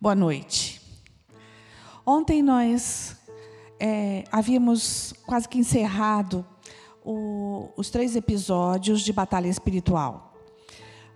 Boa noite. Ontem nós é, havíamos quase que encerrado o, os três episódios de Batalha Espiritual.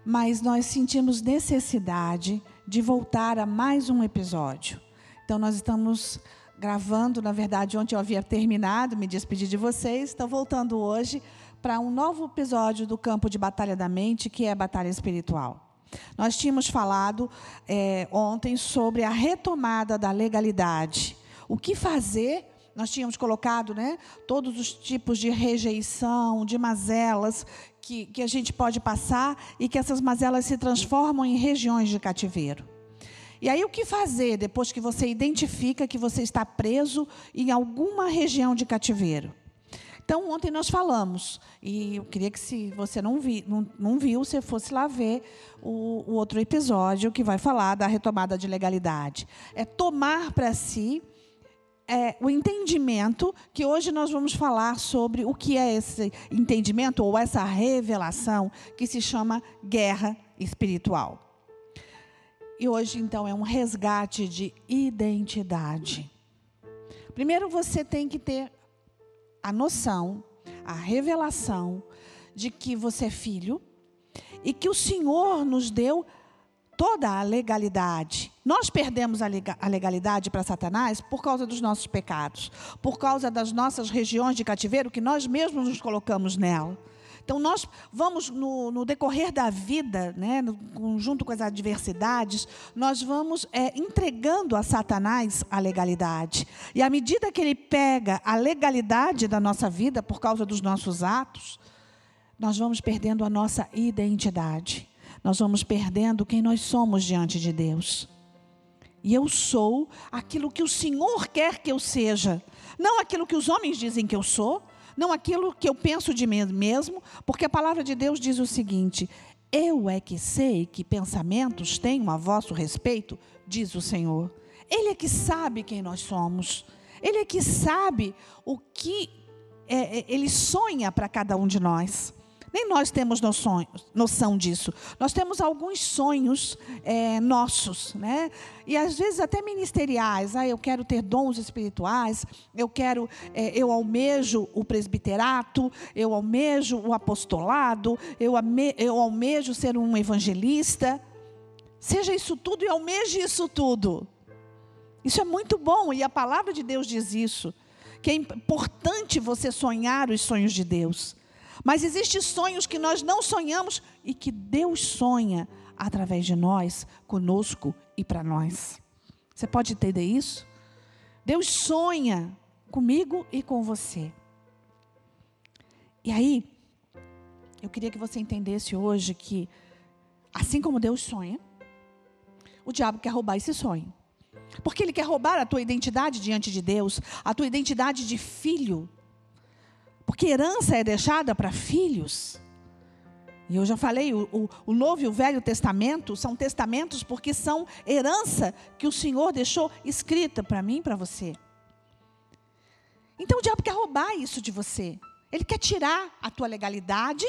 Mas nós sentimos necessidade de voltar a mais um episódio. Então nós estamos gravando, na verdade, ontem eu havia terminado, me despedi de vocês, estou voltando hoje para um novo episódio do campo de batalha da mente, que é a batalha espiritual. Nós tínhamos falado é, ontem sobre a retomada da legalidade. O que fazer? Nós tínhamos colocado né, todos os tipos de rejeição, de mazelas que, que a gente pode passar e que essas mazelas se transformam em regiões de cativeiro. E aí, o que fazer depois que você identifica que você está preso em alguma região de cativeiro? Então, ontem nós falamos, e eu queria que, se você não, vi, não, não viu, você fosse lá ver o, o outro episódio que vai falar da retomada de legalidade. É tomar para si é, o entendimento, que hoje nós vamos falar sobre o que é esse entendimento ou essa revelação que se chama guerra espiritual. E hoje, então, é um resgate de identidade. Primeiro, você tem que ter a noção, a revelação de que você é filho e que o Senhor nos deu toda a legalidade. Nós perdemos a legalidade para Satanás por causa dos nossos pecados, por causa das nossas regiões de cativeiro que nós mesmos nos colocamos nela. Então, nós vamos, no, no decorrer da vida, né, no, junto com as adversidades, nós vamos é, entregando a Satanás a legalidade. E à medida que ele pega a legalidade da nossa vida, por causa dos nossos atos, nós vamos perdendo a nossa identidade. Nós vamos perdendo quem nós somos diante de Deus. E eu sou aquilo que o Senhor quer que eu seja, não aquilo que os homens dizem que eu sou, não aquilo que eu penso de mim mesmo, porque a palavra de Deus diz o seguinte: Eu é que sei que pensamentos tenho a vosso respeito, diz o Senhor. Ele é que sabe quem nós somos. Ele é que sabe o que é, é ele sonha para cada um de nós. Nem nós temos noção, disso. Nós temos alguns sonhos é, nossos, né? E às vezes até ministeriais. Ah, eu quero ter dons espirituais. Eu quero, é, eu almejo o presbiterato. Eu almejo o apostolado. Eu, ame, eu almejo ser um evangelista. Seja isso tudo e almeje isso tudo. Isso é muito bom e a palavra de Deus diz isso. Que é importante você sonhar os sonhos de Deus. Mas existem sonhos que nós não sonhamos e que Deus sonha através de nós, conosco e para nós. Você pode entender isso? Deus sonha comigo e com você. E aí, eu queria que você entendesse hoje que, assim como Deus sonha, o diabo quer roubar esse sonho. Porque ele quer roubar a tua identidade diante de Deus, a tua identidade de filho porque herança é deixada para filhos. E eu já falei, o, o, o, Novo e o Velho Testamento são testamentos porque são herança que o Senhor deixou escrita para mim e para você. Então o diabo quer roubar isso de você. Ele quer tirar a tua legalidade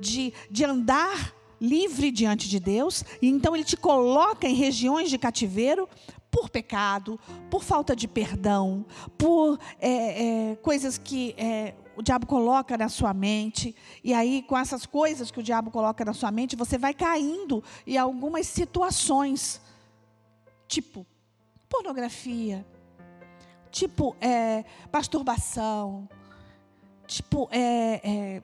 de, de andar livre diante de Deus. E então ele te coloca em regiões de cativeiro por pecado, por falta de perdão, por é, é, coisas que é, o diabo coloca na sua mente, e aí com essas coisas que o diabo coloca na sua mente, você vai caindo em algumas situações, tipo pornografia, tipo é, masturbação, tipo é, é,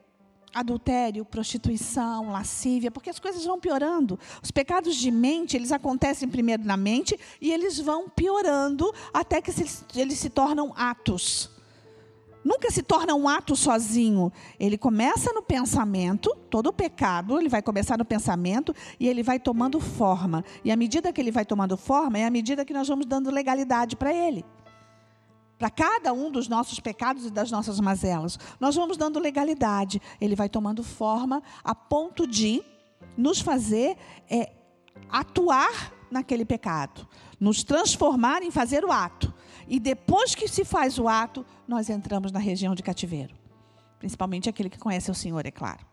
adultério, prostituição, lascívia, porque as coisas vão piorando. Os pecados de mente, eles acontecem primeiro na mente e eles vão piorando até que eles se tornam atos nunca se torna um ato sozinho. Ele começa no pensamento, todo o pecado, ele vai começar no pensamento e ele vai tomando forma. E à medida que ele vai tomando forma, é à medida que nós vamos dando legalidade para ele. Para cada um dos nossos pecados e das nossas mazelas, nós vamos dando legalidade. Ele vai tomando forma a ponto de nos fazer é, atuar naquele pecado, nos transformar em fazer o ato. E depois que se faz o ato, nós entramos na região de cativeiro. Principalmente aquele que conhece o Senhor, é claro.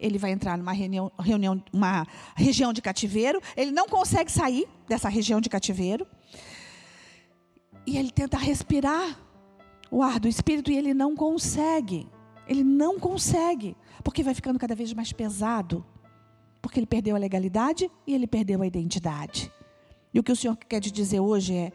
ele vai entrar numa reunião, reunião, uma região de cativeiro, ele não consegue sair dessa região de cativeiro. E ele tenta respirar o ar do espírito e ele não consegue. Ele não consegue, porque vai ficando cada vez mais pesado. Porque ele perdeu a legalidade e ele perdeu a identidade. E o que o Senhor quer te dizer hoje é: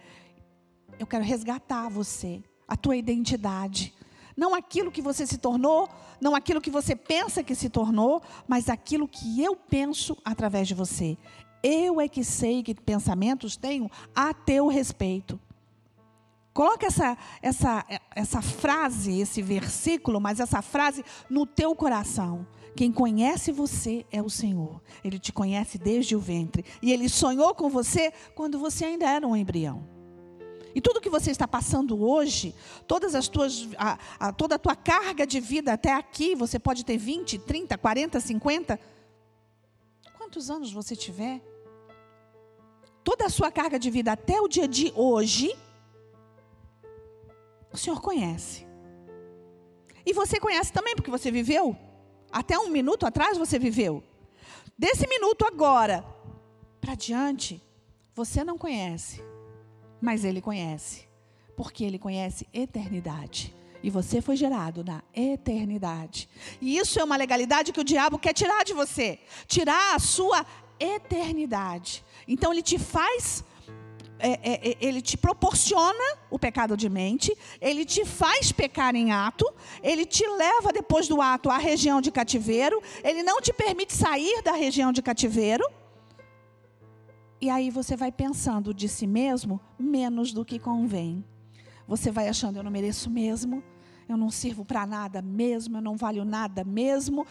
eu quero resgatar você, a tua identidade. Não aquilo que você se tornou, não aquilo que você pensa que se tornou, mas aquilo que eu penso através de você. Eu é que sei que pensamentos tenho a teu respeito. Coloca essa, essa, essa frase, esse versículo, mas essa frase no teu coração. Quem conhece você é o Senhor. Ele te conhece desde o ventre. E ele sonhou com você quando você ainda era um embrião. E tudo que você está passando hoje, todas as tuas, a, a, toda a tua carga de vida até aqui, você pode ter 20, 30, 40, 50. Quantos anos você tiver? Toda a sua carga de vida até o dia de hoje, o Senhor conhece. E você conhece também, porque você viveu. Até um minuto atrás você viveu. Desse minuto agora para diante, você não conhece mas ele conhece, porque ele conhece eternidade. E você foi gerado na eternidade. E isso é uma legalidade que o diabo quer tirar de você tirar a sua eternidade. Então ele te faz. É, é, é, ele te proporciona o pecado de mente, ele te faz pecar em ato, ele te leva depois do ato à região de cativeiro, ele não te permite sair da região de cativeiro, e aí você vai pensando de si mesmo menos do que convém. Você vai achando, eu não mereço mesmo, eu não sirvo para nada mesmo, eu não valho nada mesmo.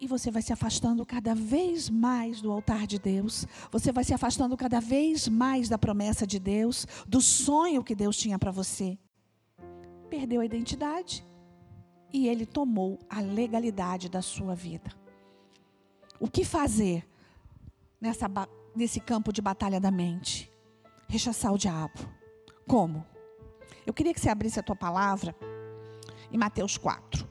E você vai se afastando cada vez mais do altar de Deus. Você vai se afastando cada vez mais da promessa de Deus, do sonho que Deus tinha para você. Perdeu a identidade e ele tomou a legalidade da sua vida. O que fazer nessa nesse campo de batalha da mente. Rechaçar o diabo. Como? Eu queria que você abrisse a tua palavra em Mateus 4.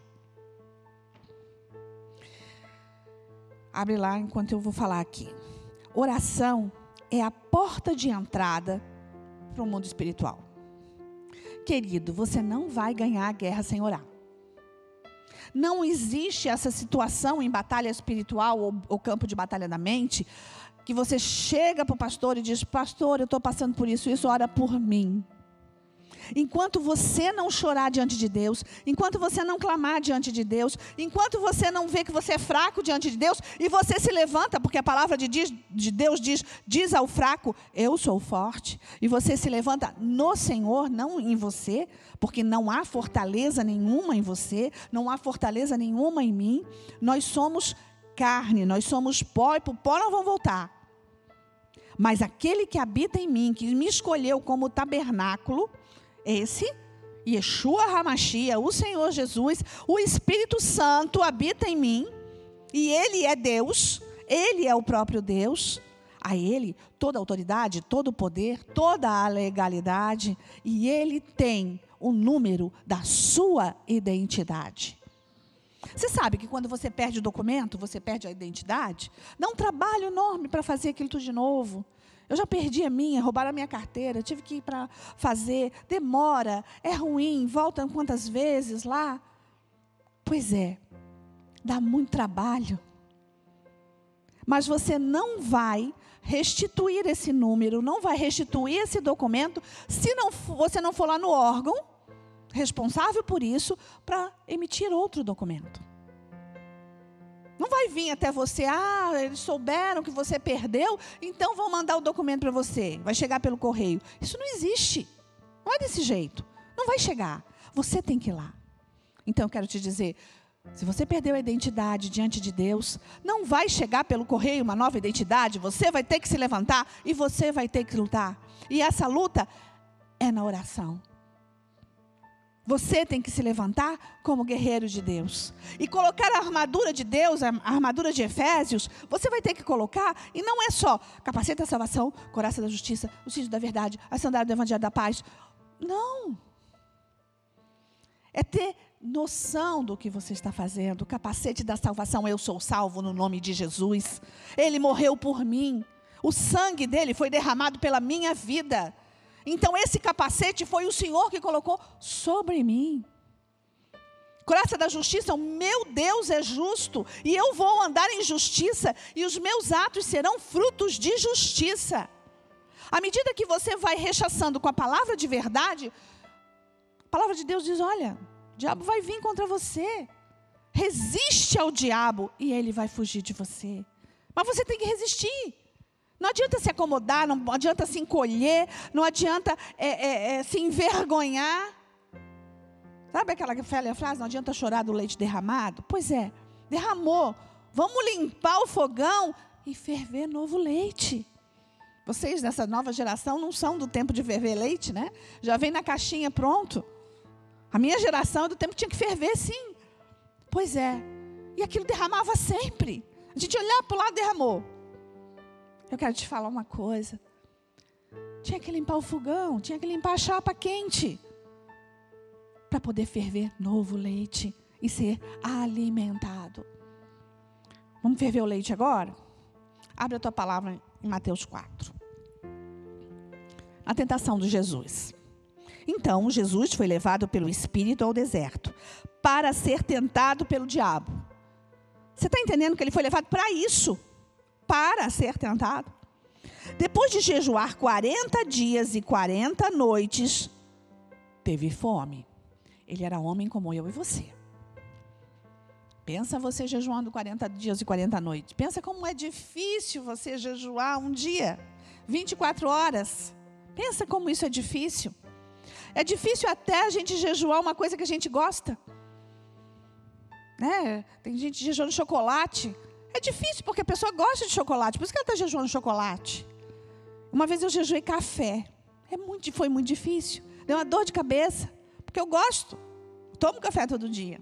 Abre lá enquanto eu vou falar aqui. Oração é a porta de entrada para o mundo espiritual. Querido, você não vai ganhar a guerra sem orar. Não existe essa situação em batalha espiritual ou, ou campo de batalha da mente que você chega para o pastor e diz: Pastor, eu estou passando por isso, isso, ora por mim. Enquanto você não chorar diante de Deus, enquanto você não clamar diante de Deus, enquanto você não vê que você é fraco diante de Deus, e você se levanta, porque a palavra de, de Deus diz: diz ao fraco, eu sou forte, e você se levanta no Senhor, não em você, porque não há fortaleza nenhuma em você, não há fortaleza nenhuma em mim, nós somos carne, nós somos pó e para o pó não vamos voltar. Mas aquele que habita em mim, que me escolheu como tabernáculo, esse, Yeshua Hamashia, o Senhor Jesus, o Espírito Santo habita em mim, e Ele é Deus, Ele é o próprio Deus. A Ele toda a autoridade, todo o poder, toda a legalidade, e Ele tem o número da sua identidade. Você sabe que quando você perde o documento, você perde a identidade? Dá um trabalho enorme para fazer aquilo tudo de novo. Eu já perdi a minha, roubaram a minha carteira, tive que ir para fazer, demora, é ruim, volta quantas vezes lá. Pois é, dá muito trabalho. Mas você não vai restituir esse número, não vai restituir esse documento, se não, você não for lá no órgão responsável por isso para emitir outro documento. Não vai vir até você, ah, eles souberam que você perdeu, então vão mandar o documento para você. Vai chegar pelo correio. Isso não existe. Não é desse jeito. Não vai chegar. Você tem que ir lá. Então eu quero te dizer, se você perdeu a identidade diante de Deus, não vai chegar pelo correio uma nova identidade, você vai ter que se levantar e você vai ter que lutar. E essa luta é na oração. Você tem que se levantar como guerreiro de Deus. E colocar a armadura de Deus, a armadura de Efésios, você vai ter que colocar, e não é só capacete da salvação, coraça da justiça, o cinto da verdade, a sandália do evangelho da paz. Não. É ter noção do que você está fazendo. O capacete da salvação, eu sou salvo no nome de Jesus. Ele morreu por mim. O sangue dele foi derramado pela minha vida. Então, esse capacete foi o Senhor que colocou sobre mim. Graça da justiça, o meu Deus é justo, e eu vou andar em justiça, e os meus atos serão frutos de justiça. À medida que você vai rechaçando com a palavra de verdade, a palavra de Deus diz: olha, o diabo vai vir contra você. Resiste ao diabo e ele vai fugir de você. Mas você tem que resistir. Não adianta se acomodar, não adianta se encolher, não adianta é, é, é, se envergonhar. Sabe aquela velha frase? Não adianta chorar do leite derramado? Pois é, derramou. Vamos limpar o fogão e ferver novo leite. Vocês dessa nova geração não são do tempo de ferver leite, né? Já vem na caixinha pronto. A minha geração é do tempo que tinha que ferver, sim. Pois é. E aquilo derramava sempre. A gente olhava para o lado derramou. Eu quero te falar uma coisa. Tinha que limpar o fogão, tinha que limpar a chapa quente. Para poder ferver novo leite e ser alimentado. Vamos ferver o leite agora? Abre a tua palavra em Mateus 4. A tentação de Jesus. Então Jesus foi levado pelo Espírito ao deserto para ser tentado pelo diabo. Você está entendendo que ele foi levado para isso? Para ser tentado? Depois de jejuar 40 dias e 40 noites, teve fome. Ele era homem como eu e você. Pensa você jejuando 40 dias e 40 noites. Pensa como é difícil você jejuar um dia, 24 horas. Pensa como isso é difícil. É difícil até a gente jejuar uma coisa que a gente gosta. Né? Tem gente jejuando chocolate. É difícil porque a pessoa gosta de chocolate, por isso que ela está jejuando chocolate. Uma vez eu jejuei café. É muito, foi muito difícil. Deu uma dor de cabeça, porque eu gosto. Tomo café todo dia.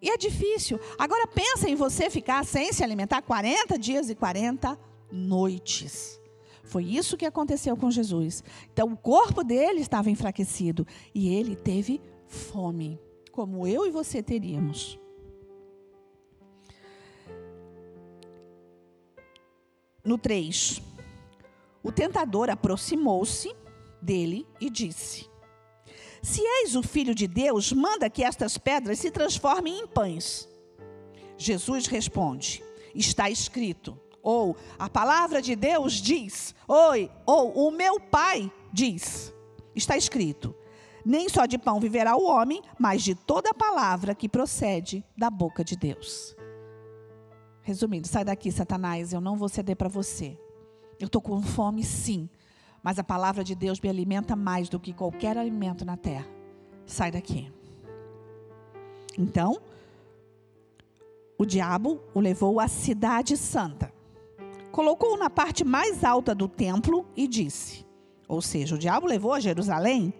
E é difícil. Agora pensa em você ficar sem se alimentar 40 dias e 40 noites. Foi isso que aconteceu com Jesus. Então, o corpo dele estava enfraquecido e ele teve fome, como eu e você teríamos. No 3, o tentador aproximou-se dele e disse: Se és o filho de Deus, manda que estas pedras se transformem em pães. Jesus responde: Está escrito ou a palavra de Deus diz, oi, ou o meu pai diz. Está escrito: nem só de pão viverá o homem, mas de toda palavra que procede da boca de Deus. Resumindo, sai daqui, Satanás, eu não vou ceder para você. Eu estou com fome, sim, mas a palavra de Deus me alimenta mais do que qualquer alimento na terra. Sai daqui. Então, o diabo o levou à cidade santa colocou-o na parte mais alta do templo e disse: Ou seja, o diabo levou a Jerusalém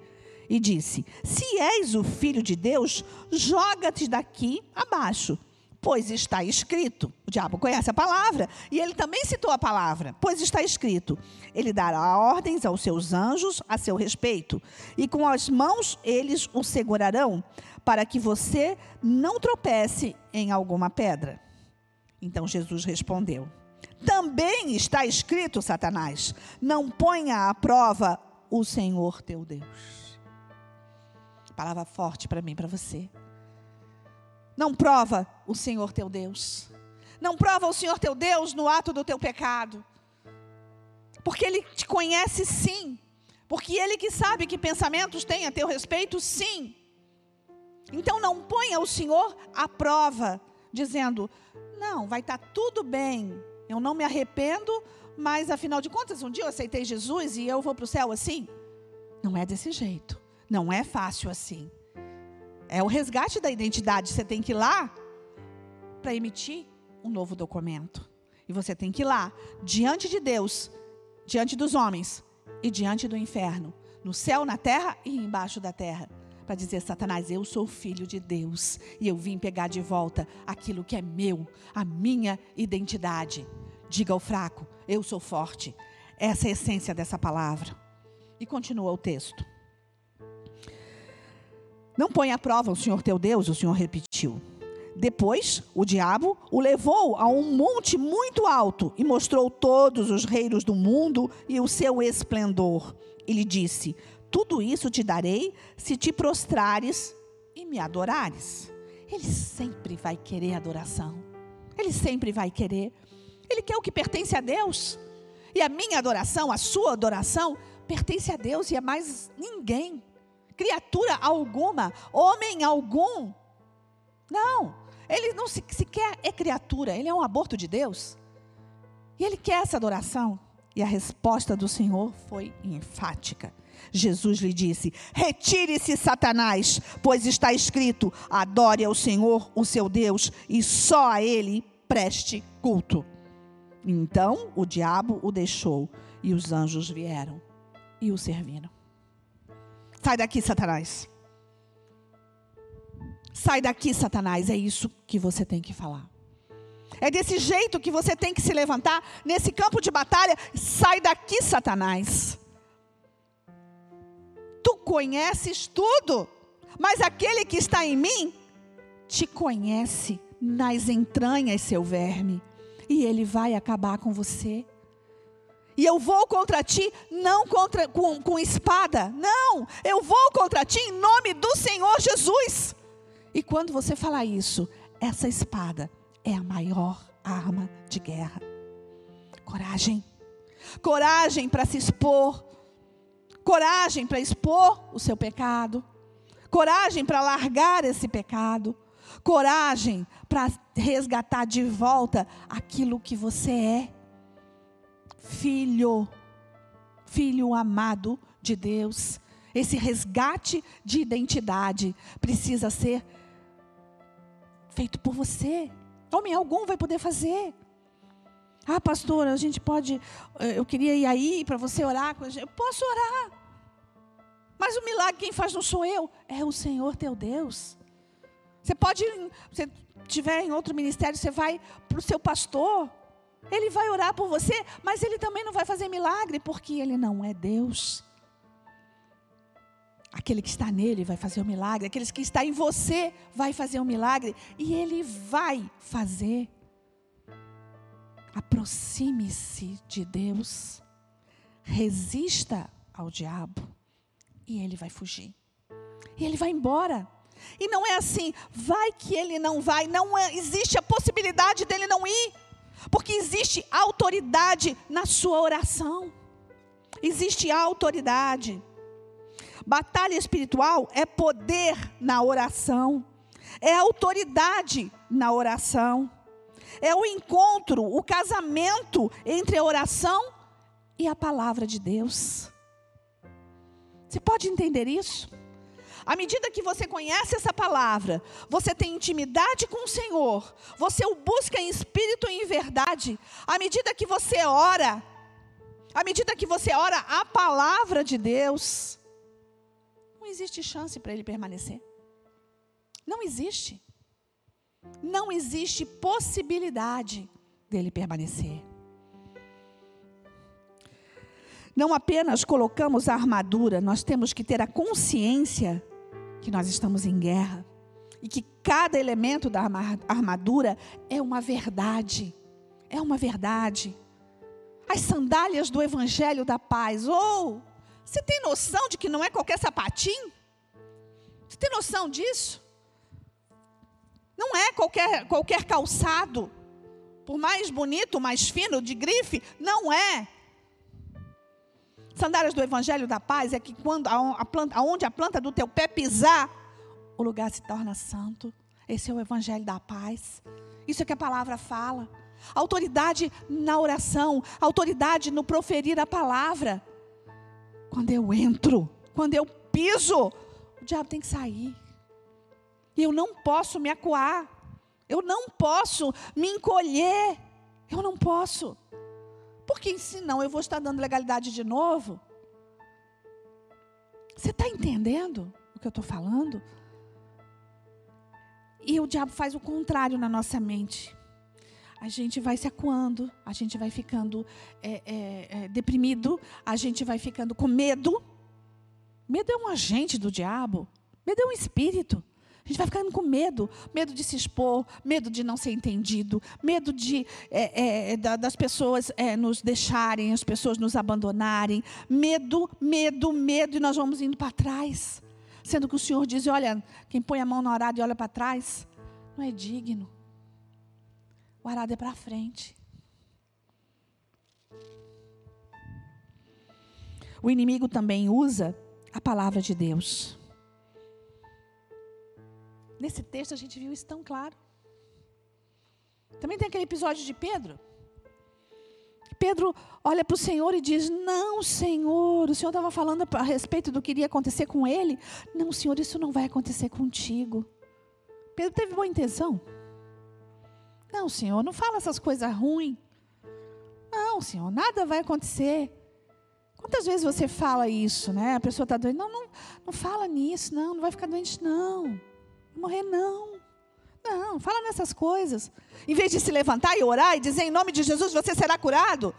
e disse: Se és o filho de Deus, joga-te daqui abaixo. Pois está escrito, o diabo conhece a palavra, e ele também citou a palavra, pois está escrito: Ele dará ordens aos seus anjos a seu respeito, e com as mãos eles o segurarão, para que você não tropece em alguma pedra. Então Jesus respondeu: também está escrito, Satanás: não ponha à prova o Senhor teu Deus. Palavra forte para mim, para você. Não prova o Senhor teu Deus. Não prova o Senhor teu Deus no ato do teu pecado. Porque Ele te conhece sim. Porque Ele que sabe que pensamentos tem a teu respeito, sim. Então não ponha o Senhor à prova, dizendo: não, vai estar tá tudo bem, eu não me arrependo, mas afinal de contas, um dia eu aceitei Jesus e eu vou para o céu assim? Não é desse jeito. Não é fácil assim. É o resgate da identidade. Você tem que ir lá para emitir um novo documento. E você tem que ir lá, diante de Deus, diante dos homens e diante do inferno, no céu, na terra e embaixo da terra para dizer: Satanás, eu sou filho de Deus e eu vim pegar de volta aquilo que é meu, a minha identidade. Diga ao fraco: eu sou forte. Essa é a essência dessa palavra. E continua o texto. Não põe à prova o Senhor teu Deus, o Senhor repetiu. Depois, o diabo o levou a um monte muito alto e mostrou todos os reinos do mundo e o seu esplendor. E lhe disse: Tudo isso te darei se te prostrares e me adorares. Ele sempre vai querer adoração. Ele sempre vai querer. Ele quer o que pertence a Deus. E a minha adoração, a sua adoração, pertence a Deus e a mais ninguém. Criatura alguma, homem algum. Não. Ele não se, sequer é criatura, ele é um aborto de Deus. E ele quer essa adoração. E a resposta do Senhor foi enfática. Jesus lhe disse: Retire-se, Satanás, pois está escrito: adore ao Senhor, o seu Deus, e só a ele preste culto. Então o diabo o deixou e os anjos vieram e o serviram. Sai daqui, Satanás. Sai daqui, Satanás. É isso que você tem que falar. É desse jeito que você tem que se levantar nesse campo de batalha. Sai daqui, Satanás. Tu conheces tudo, mas aquele que está em mim te conhece nas entranhas, seu verme, e ele vai acabar com você. E eu vou contra ti, não contra, com, com espada, não, eu vou contra ti em nome do Senhor Jesus. E quando você falar isso, essa espada é a maior arma de guerra. Coragem. Coragem para se expor. Coragem para expor o seu pecado. Coragem para largar esse pecado. Coragem para resgatar de volta aquilo que você é. Filho. Filho amado de Deus. Esse resgate de identidade precisa ser feito por você. Homem algum vai poder fazer. Ah, pastora, a gente pode. Eh, eu queria ir aí para você orar com a gente. Eu posso orar. Mas o milagre quem faz não sou eu, é o Senhor teu Deus. Você pode, se tiver em outro ministério, você vai para o seu pastor. Ele vai orar por você, mas ele também não vai fazer milagre, porque ele não é Deus. Aquele que está nele vai fazer o um milagre, aquele que está em você vai fazer o um milagre, e ele vai fazer. Aproxime-se de Deus, resista ao diabo, e ele vai fugir. E ele vai embora. E não é assim, vai que ele não vai, não é, existe a possibilidade dele não ir, porque existe autoridade na sua oração. Existe autoridade. Batalha espiritual é poder na oração, é autoridade na oração, é o encontro, o casamento entre a oração e a palavra de Deus. Você pode entender isso? À medida que você conhece essa palavra, você tem intimidade com o Senhor, você o busca em espírito e em verdade, à medida que você ora, à medida que você ora a palavra de Deus, não existe chance para ele permanecer. Não existe. Não existe possibilidade dele permanecer. Não apenas colocamos a armadura, nós temos que ter a consciência que nós estamos em guerra e que cada elemento da armadura é uma verdade. É uma verdade. As sandálias do evangelho da paz, ou oh, você tem noção de que não é qualquer sapatinho? Você tem noção disso? Não é qualquer, qualquer calçado. Por mais bonito, mais fino, de grife, não é. Sandálias do Evangelho da Paz é que quando a, planta, a planta do teu pé pisar, o lugar se torna santo. Esse é o Evangelho da Paz. Isso é que a palavra fala. Autoridade na oração, autoridade no proferir a palavra. Quando eu entro, quando eu piso, o diabo tem que sair. E eu não posso me acuar. Eu não posso me encolher. Eu não posso. Porque senão eu vou estar dando legalidade de novo. Você está entendendo o que eu estou falando? E o diabo faz o contrário na nossa mente a gente vai se acuando, a gente vai ficando é, é, é, deprimido, a gente vai ficando com medo. Medo é um agente do diabo. Medo é um espírito. A gente vai ficando com medo, medo de se expor, medo de não ser entendido, medo de é, é, das pessoas é, nos deixarem, as pessoas nos abandonarem, medo, medo, medo, e nós vamos indo para trás. Sendo que o Senhor diz: olha, quem põe a mão no arado e olha para trás, não é digno. O arado é para frente. O inimigo também usa a palavra de Deus. Nesse texto a gente viu isso tão claro. Também tem aquele episódio de Pedro. Pedro olha para o Senhor e diz: Não, Senhor, o Senhor estava falando a respeito do que iria acontecer com ele. Não, Senhor, isso não vai acontecer contigo. Pedro teve boa intenção. Não, Senhor, não fala essas coisas ruins. Não, Senhor, nada vai acontecer. Quantas vezes você fala isso, né? A pessoa está doente. Não, não, não fala nisso, não, não vai ficar doente, não morrer, não. Não, fala nessas coisas. Em vez de se levantar e orar e dizer em nome de Jesus você será curado,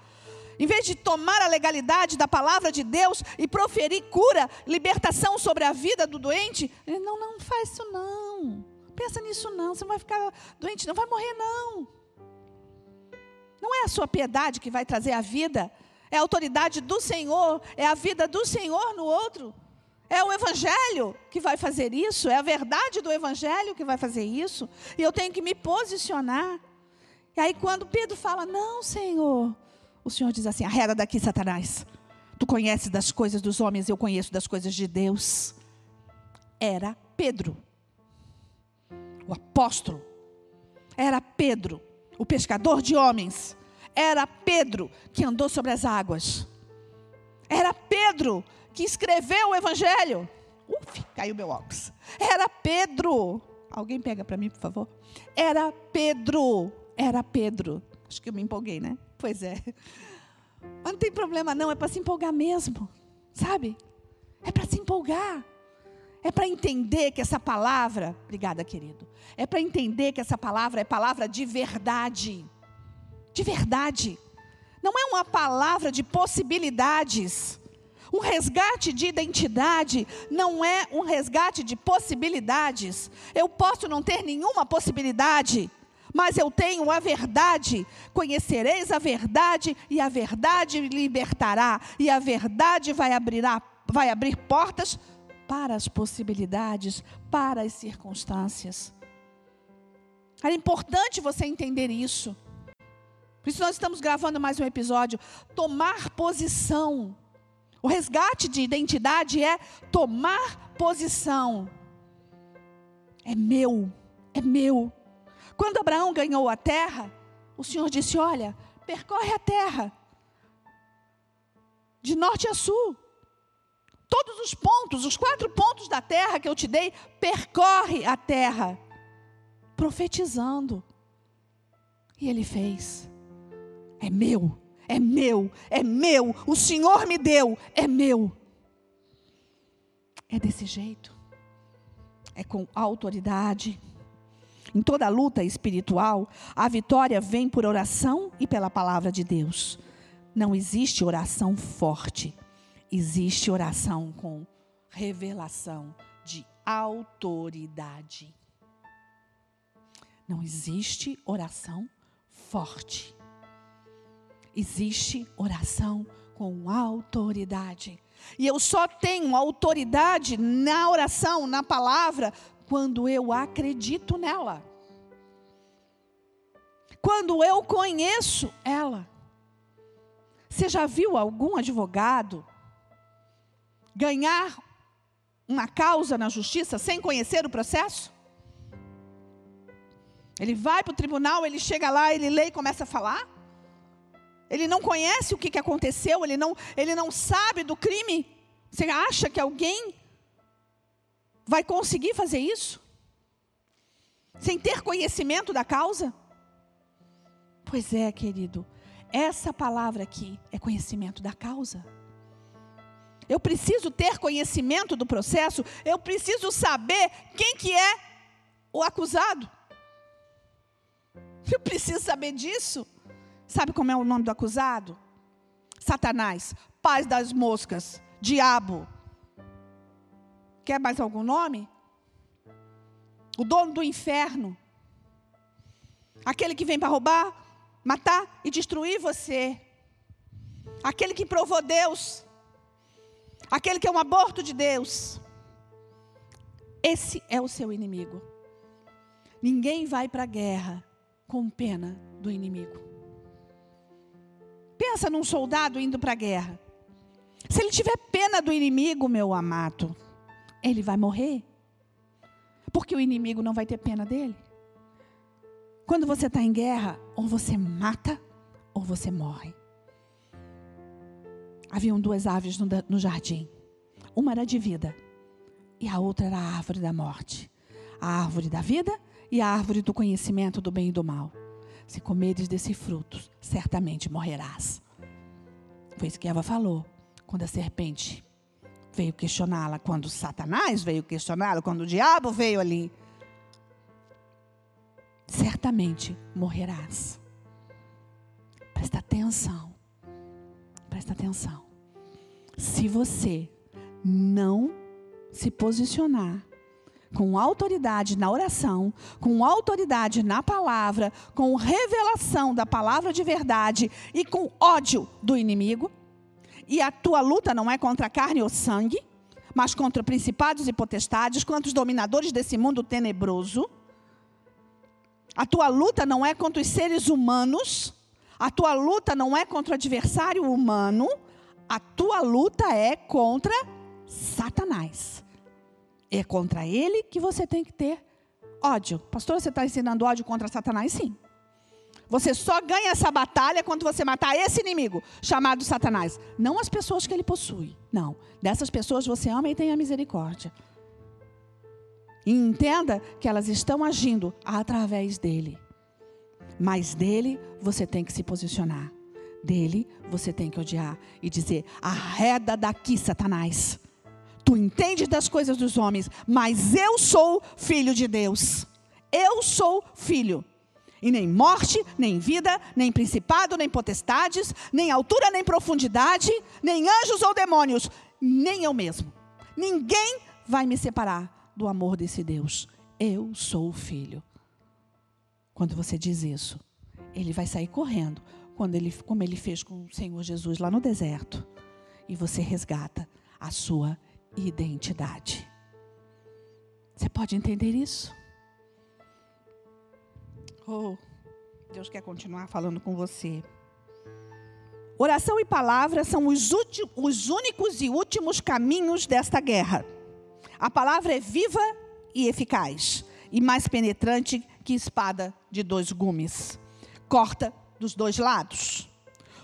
em vez de tomar a legalidade da palavra de Deus e proferir cura, libertação sobre a vida do doente, ele, não, não faz isso não. Pensa nisso não, você não vai ficar doente, não vai morrer não. Não é a sua piedade que vai trazer a vida, é a autoridade do Senhor, é a vida do Senhor no outro. É o Evangelho que vai fazer isso, é a verdade do Evangelho que vai fazer isso, e eu tenho que me posicionar. E aí, quando Pedro fala, não, Senhor, o Senhor diz assim: arreda daqui, Satanás. Tu conheces das coisas dos homens, eu conheço das coisas de Deus. Era Pedro, o apóstolo, era Pedro, o pescador de homens, era Pedro que andou sobre as águas, era Pedro que escreveu o Evangelho. Uf, caiu meu óculos. Era Pedro. Alguém pega para mim, por favor? Era Pedro. Era Pedro. Acho que eu me empolguei, né? Pois é. Mas não tem problema, não. É para se empolgar mesmo. Sabe? É para se empolgar. É para entender que essa palavra, obrigada, querido. É para entender que essa palavra é palavra de verdade. De verdade. Não é uma palavra de possibilidades. Um resgate de identidade não é um resgate de possibilidades. Eu posso não ter nenhuma possibilidade, mas eu tenho a verdade. Conhecereis a verdade e a verdade libertará, e a verdade vai abrir, vai abrir portas para as possibilidades, para as circunstâncias. É importante você entender isso. Por isso nós estamos gravando mais um episódio. Tomar posição o resgate de identidade é tomar posição. É meu, é meu. Quando Abraão ganhou a terra, o Senhor disse: Olha, percorre a terra, de norte a sul. Todos os pontos, os quatro pontos da terra que eu te dei, percorre a terra, profetizando. E ele fez. É meu é meu, é meu, o Senhor me deu, é meu. É desse jeito. É com autoridade. Em toda luta espiritual, a vitória vem por oração e pela palavra de Deus. Não existe oração forte, existe oração com revelação de autoridade. Não existe oração forte existe oração com autoridade. E eu só tenho autoridade na oração, na palavra, quando eu acredito nela. Quando eu conheço ela. Você já viu algum advogado ganhar uma causa na justiça sem conhecer o processo? Ele vai para o tribunal, ele chega lá, ele lê e começa a falar? Ele não conhece o que, que aconteceu, ele não, ele não sabe do crime. Você acha que alguém vai conseguir fazer isso? Sem ter conhecimento da causa? Pois é, querido, essa palavra aqui é conhecimento da causa. Eu preciso ter conhecimento do processo, eu preciso saber quem que é o acusado. Eu preciso saber disso. Sabe como é o nome do acusado? Satanás, pai das moscas, diabo. Quer mais algum nome? o dono do inferno, aquele que vem para roubar, matar e destruir você, aquele que provou Deus, aquele que é um aborto de Deus. Esse é o seu inimigo. Ninguém vai para a guerra com pena do inimigo. Pensa num soldado indo para a guerra. Se ele tiver pena do inimigo, meu amado, ele vai morrer. Porque o inimigo não vai ter pena dele. Quando você está em guerra, ou você mata, ou você morre. Haviam duas aves no, no jardim. Uma era de vida, e a outra era a árvore da morte. A árvore da vida e a árvore do conhecimento do bem e do mal. Se comeres desse fruto, certamente morrerás. Foi isso que Eva falou quando a serpente veio questioná-la, quando Satanás veio questioná-la, quando o diabo veio ali. Certamente morrerás. Presta atenção. Presta atenção. Se você não se posicionar com autoridade na oração, com autoridade na palavra, com revelação da palavra de verdade e com ódio do inimigo, e a tua luta não é contra carne ou sangue, mas contra principados e potestades, contra os dominadores desse mundo tenebroso. A tua luta não é contra os seres humanos, a tua luta não é contra o adversário humano, a tua luta é contra Satanás. É contra ele que você tem que ter ódio. Pastor, você está ensinando ódio contra Satanás? Sim. Você só ganha essa batalha quando você matar esse inimigo, chamado Satanás. Não as pessoas que ele possui. Não. Dessas pessoas você ama e tem a misericórdia. E entenda que elas estão agindo através dele. Mas dele você tem que se posicionar. Dele você tem que odiar e dizer: arreda daqui, Satanás. Tu entendes das coisas dos homens, mas eu sou filho de Deus. Eu sou filho. E nem morte, nem vida, nem principado, nem potestades, nem altura, nem profundidade, nem anjos ou demônios, nem eu mesmo. Ninguém vai me separar do amor desse Deus. Eu sou filho. Quando você diz isso, ele vai sair correndo, quando ele, como ele fez com o Senhor Jesus lá no deserto. E você resgata a sua identidade. Você pode entender isso? Oh, Deus quer continuar falando com você. Oração e palavra são os, os únicos e últimos caminhos desta guerra. A palavra é viva e eficaz, e mais penetrante que espada de dois gumes. Corta dos dois lados.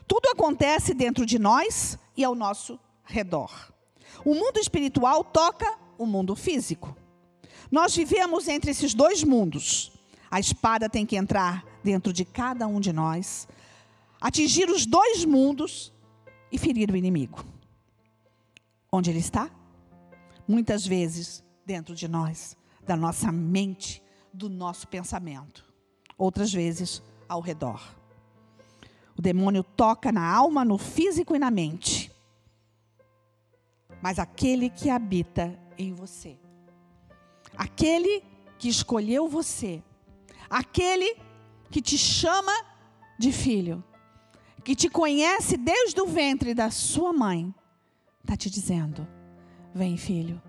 Tudo acontece dentro de nós e ao nosso redor. O mundo espiritual toca o mundo físico. Nós vivemos entre esses dois mundos. A espada tem que entrar dentro de cada um de nós, atingir os dois mundos e ferir o inimigo. Onde ele está? Muitas vezes dentro de nós, da nossa mente, do nosso pensamento. Outras vezes ao redor. O demônio toca na alma, no físico e na mente. Mas aquele que habita em você, aquele que escolheu você, Aquele que te chama de filho, que te conhece desde o ventre da sua mãe, está te dizendo: Vem, filho,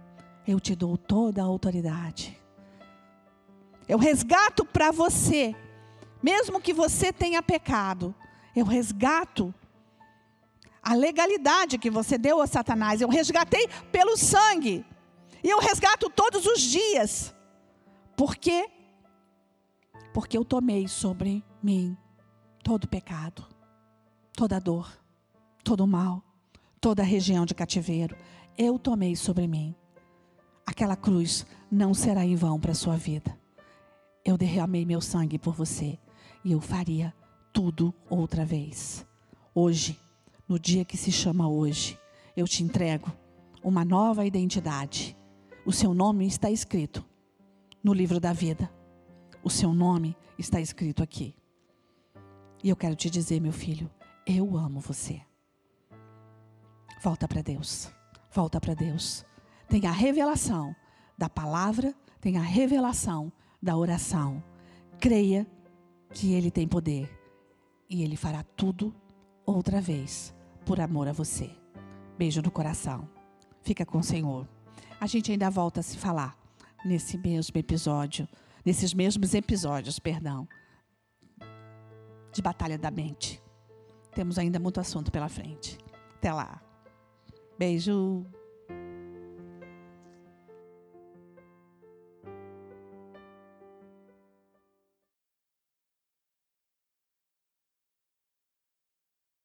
eu te dou toda a autoridade. Eu resgato para você, mesmo que você tenha pecado, eu resgato a legalidade que você deu a Satanás. Eu resgatei pelo sangue. E eu resgato todos os dias. Porque porque eu tomei sobre mim todo pecado, toda dor, todo mal, toda região de cativeiro. Eu tomei sobre mim. Aquela cruz não será em vão para a sua vida. Eu derramei meu sangue por você e eu faria tudo outra vez. Hoje, no dia que se chama hoje, eu te entrego uma nova identidade. O seu nome está escrito no livro da vida. O seu nome está escrito aqui. E eu quero te dizer, meu filho, eu amo você. Volta para Deus. Volta para Deus. Tenha a revelação da palavra, tenha a revelação da oração. Creia que Ele tem poder e Ele fará tudo outra vez por amor a você. Beijo no coração. Fica com o Senhor. A gente ainda volta a se falar nesse mesmo episódio, nesses mesmos episódios, perdão, de Batalha da Mente. Temos ainda muito assunto pela frente. Até lá. Beijo.